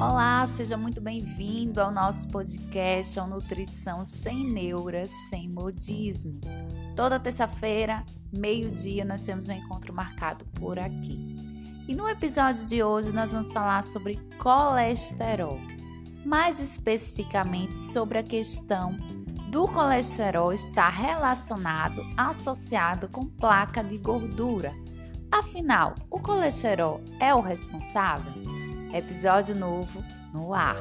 Olá, seja muito bem-vindo ao nosso podcast ao Nutrição Sem Neuras, Sem Modismos. Toda terça-feira, meio-dia, nós temos um encontro marcado por aqui. E no episódio de hoje nós vamos falar sobre colesterol, mais especificamente sobre a questão do colesterol estar relacionado, associado com placa de gordura. Afinal, o colesterol é o responsável? Episódio novo no ar.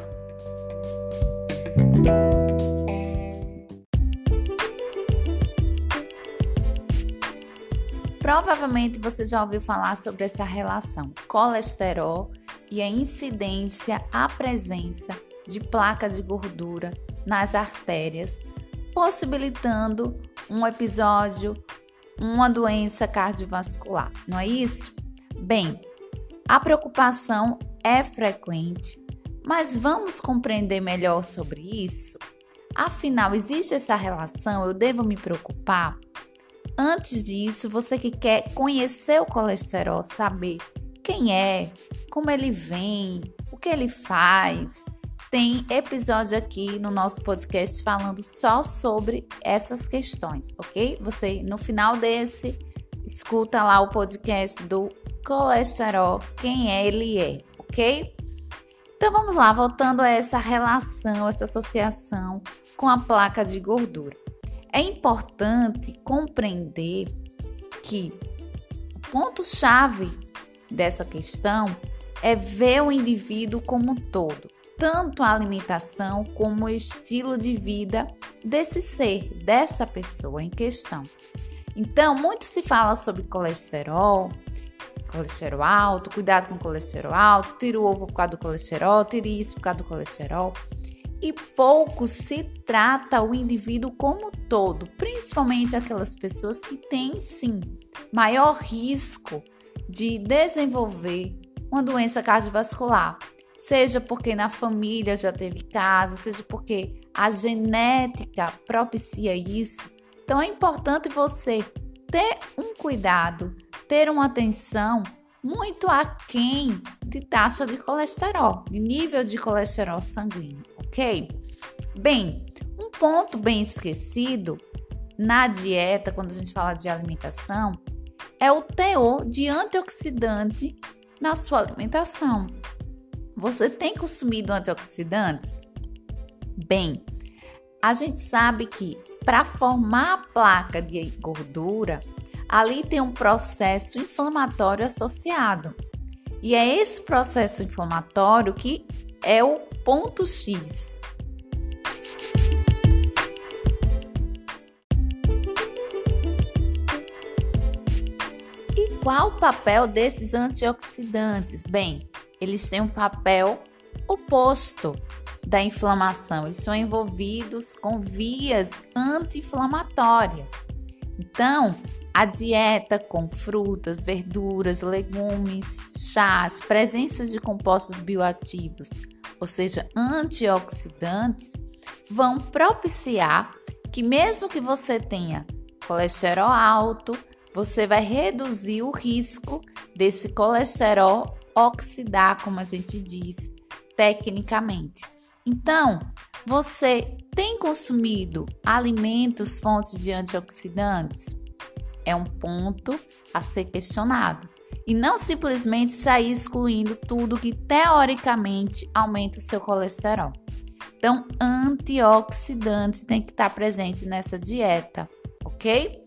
Provavelmente você já ouviu falar sobre essa relação colesterol e a incidência, a presença de placas de gordura nas artérias, possibilitando um episódio, uma doença cardiovascular, não é isso? Bem, a preocupação é frequente, mas vamos compreender melhor sobre isso? Afinal, existe essa relação? Eu devo me preocupar? Antes disso, você que quer conhecer o colesterol, saber quem é, como ele vem, o que ele faz, tem episódio aqui no nosso podcast falando só sobre essas questões, ok? Você no final desse escuta lá o podcast do colesterol, quem é ele é, ok? Então vamos lá, voltando a essa relação, essa associação com a placa de gordura. É importante compreender que o ponto-chave dessa questão é ver o indivíduo como um todo, tanto a alimentação como o estilo de vida desse ser, dessa pessoa em questão. Então, muito se fala sobre colesterol, colesterol alto, cuidado com colesterol alto, tira o ovo por causa do colesterol, tire isso por causa do colesterol. E pouco se trata o indivíduo como todo, principalmente aquelas pessoas que têm sim maior risco de desenvolver uma doença cardiovascular, seja porque na família já teve caso, seja porque a genética propicia isso. Então é importante você ter um cuidado ter uma atenção muito aquém de taxa de colesterol, de nível de colesterol sanguíneo, ok? Bem, um ponto bem esquecido na dieta, quando a gente fala de alimentação, é o teor de antioxidante na sua alimentação. Você tem consumido antioxidantes? Bem, a gente sabe que para formar a placa de gordura, ali tem um processo inflamatório associado. E é esse processo inflamatório que é o ponto X. E qual o papel desses antioxidantes? Bem, eles têm um papel oposto da inflamação. Eles são envolvidos com vias anti-inflamatórias. Então, a dieta com frutas, verduras, legumes, chás, presenças de compostos bioativos, ou seja, antioxidantes, vão propiciar que, mesmo que você tenha colesterol alto, você vai reduzir o risco desse colesterol oxidar, como a gente diz tecnicamente. Então, você tem consumido alimentos fontes de antioxidantes? É um ponto a ser questionado. E não simplesmente sair excluindo tudo que teoricamente aumenta o seu colesterol. Então, antioxidantes tem que estar presente nessa dieta, ok?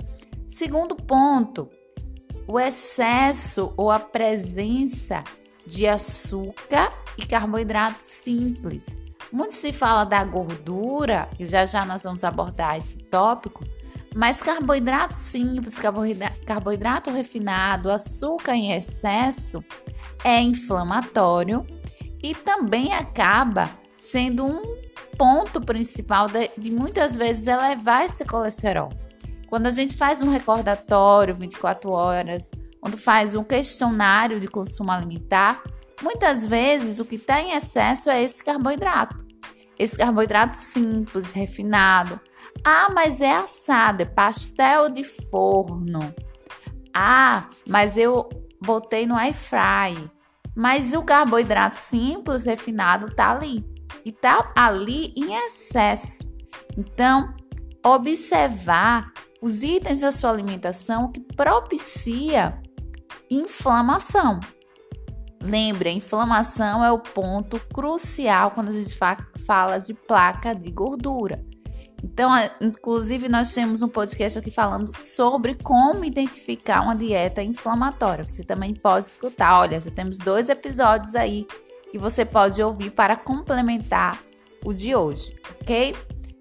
Segundo ponto, o excesso ou a presença de açúcar e carboidrato simples. Muito se fala da gordura, e já já nós vamos abordar esse tópico, mas carboidrato simples, carboidrato refinado, açúcar em excesso é inflamatório e também acaba sendo um ponto principal de, de muitas vezes elevar esse colesterol. Quando a gente faz um recordatório 24 horas, quando faz um questionário de consumo alimentar, muitas vezes o que está em excesso é esse carboidrato. Esse carboidrato simples, refinado, ah, mas é assado, é pastel de forno. Ah, mas eu botei no air fry. Mas o carboidrato simples, refinado, está ali. E está ali em excesso. Então, observar os itens da sua alimentação que propicia inflamação. Lembre, a inflamação é o ponto crucial quando a gente fala de placa de gordura. Então, inclusive, nós temos um podcast aqui falando sobre como identificar uma dieta inflamatória. Você também pode escutar. Olha, já temos dois episódios aí que você pode ouvir para complementar o de hoje, ok?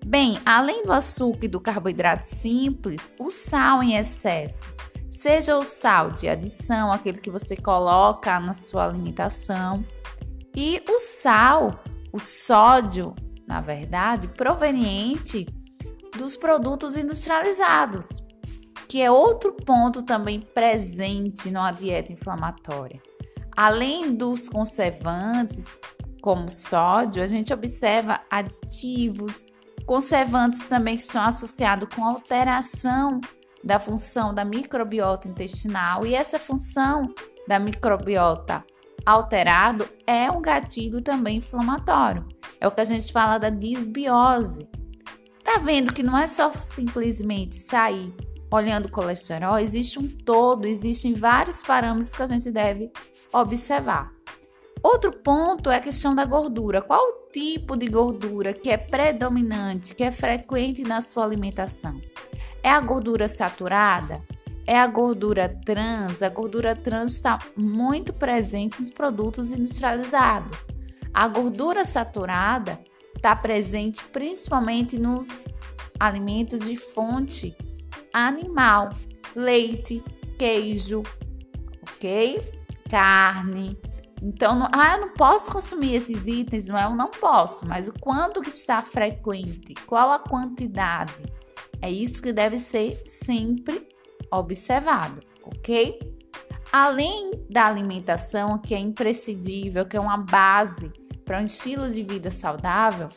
Bem, além do açúcar e do carboidrato simples, o sal em excesso, seja o sal de adição, aquele que você coloca na sua alimentação, e o sal, o sódio, na verdade, proveniente dos produtos industrializados, que é outro ponto também presente numa dieta inflamatória. Além dos conservantes, como sódio, a gente observa aditivos, conservantes também que estão associados com alteração da função da microbiota intestinal, e essa função da microbiota alterado é um gatilho também inflamatório. É o que a gente fala da disbiose. Tá vendo que não é só simplesmente sair olhando o colesterol, existe um todo, existem vários parâmetros que a gente deve observar. Outro ponto é a questão da gordura. Qual o tipo de gordura que é predominante, que é frequente na sua alimentação? É a gordura saturada? É a gordura trans. A gordura trans está muito presente nos produtos industrializados. A gordura saturada está presente principalmente nos alimentos de fonte animal, leite, queijo, ok? Carne. Então, não, ah, eu não posso consumir esses itens, não é? Eu não posso, mas o quanto que está frequente, qual a quantidade? É isso que deve ser sempre observado, ok? Além da alimentação, que é imprescindível, que é uma base para um estilo de vida saudável,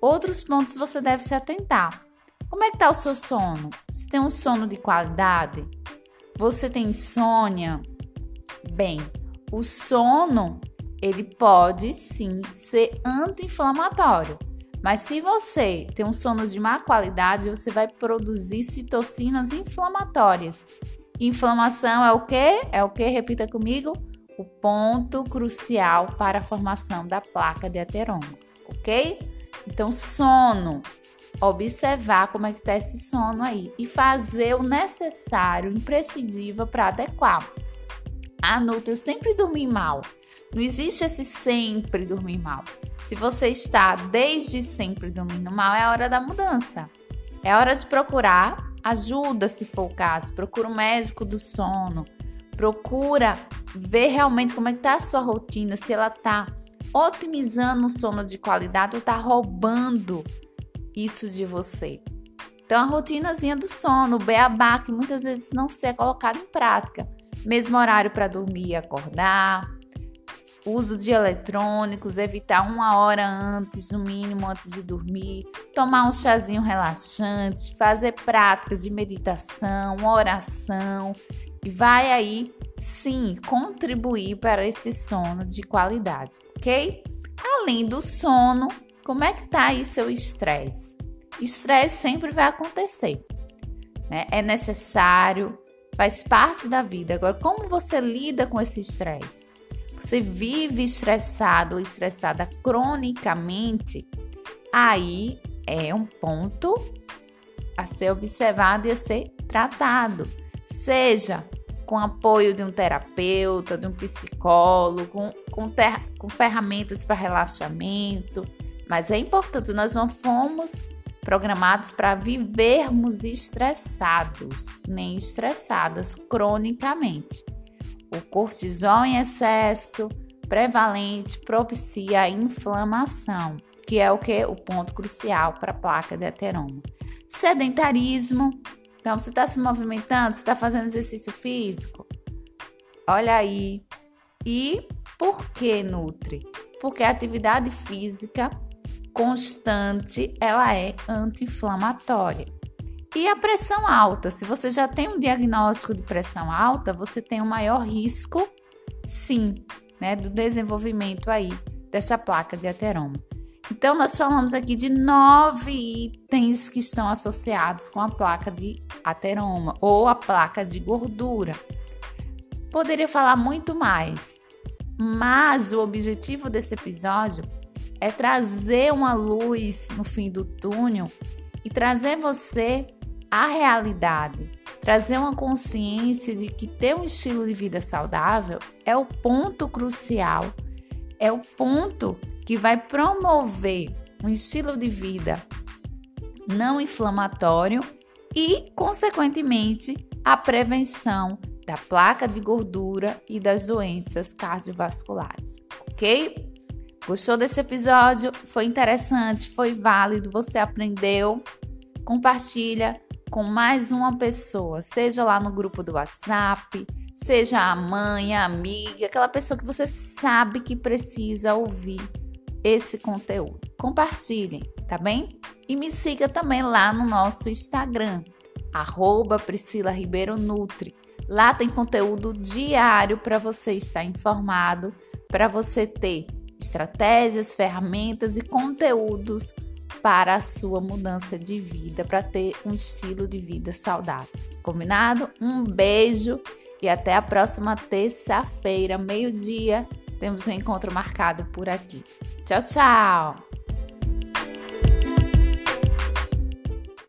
outros pontos você deve se atentar. Como é que está o seu sono? Você tem um sono de qualidade? Você tem insônia? Bem, o sono ele pode sim ser anti-inflamatório. Mas se você tem um sono de má qualidade, você vai produzir citocinas inflamatórias. Inflamação é o que? É o que? Repita comigo. O ponto crucial para a formação da placa de ateroma, ok? Então, sono. Observar como é que está esse sono aí e fazer o necessário, imprescindível para adequar. Ah, Nutra, eu sempre dormi mal. Não existe esse sempre dormir mal. Se você está desde sempre dormindo mal, é a hora da mudança. É hora de procurar ajuda, se for o caso. Procura um médico do sono. Procura ver realmente como é que tá a sua rotina, se ela tá otimizando o sono de qualidade ou tá roubando isso de você. Então, a rotinazinha do sono, o beabá, que muitas vezes não se é colocado em prática. Mesmo horário para dormir e acordar, uso de eletrônicos, evitar uma hora antes, no mínimo antes de dormir, tomar um chazinho relaxante, fazer práticas de meditação, oração, e vai aí sim contribuir para esse sono de qualidade, ok? Além do sono, como é que tá aí seu estresse? Estresse sempre vai acontecer, né? É necessário, faz parte da vida. Agora, como você lida com esse estresse? você vive estressado ou estressada cronicamente, aí é um ponto a ser observado e a ser tratado. Seja com apoio de um terapeuta, de um psicólogo, com, com, ter, com ferramentas para relaxamento. Mas é importante, nós não fomos programados para vivermos estressados, nem estressadas cronicamente. O cortisol em excesso prevalente propicia a inflamação, que é o que o ponto crucial para a placa de ateroma. Sedentarismo. Então, você está se movimentando, você está fazendo exercício físico? Olha aí. E por que nutre? Porque a atividade física constante, ela é anti-inflamatória. E a pressão alta, se você já tem um diagnóstico de pressão alta, você tem um maior risco, sim, né, do desenvolvimento aí dessa placa de ateroma. Então, nós falamos aqui de nove itens que estão associados com a placa de ateroma ou a placa de gordura. Poderia falar muito mais, mas o objetivo desse episódio é trazer uma luz no fim do túnel e trazer você à realidade, trazer uma consciência de que ter um estilo de vida saudável é o ponto crucial, é o ponto que vai promover um estilo de vida não inflamatório e, consequentemente, a prevenção da placa de gordura e das doenças cardiovasculares, ok? Gostou desse episódio? Foi interessante? Foi válido? Você aprendeu? Compartilha com mais uma pessoa, seja lá no grupo do WhatsApp, seja a mãe, a amiga, aquela pessoa que você sabe que precisa ouvir esse conteúdo. Compartilhem, tá bem? E me siga também lá no nosso Instagram, arroba Priscila Ribeiro Nutri. Lá tem conteúdo diário para você estar informado, para você ter estratégias, ferramentas e conteúdos para a sua mudança de vida, para ter um estilo de vida saudável. Combinado? Um beijo e até a próxima terça-feira, meio-dia. Temos um encontro marcado por aqui. Tchau, tchau!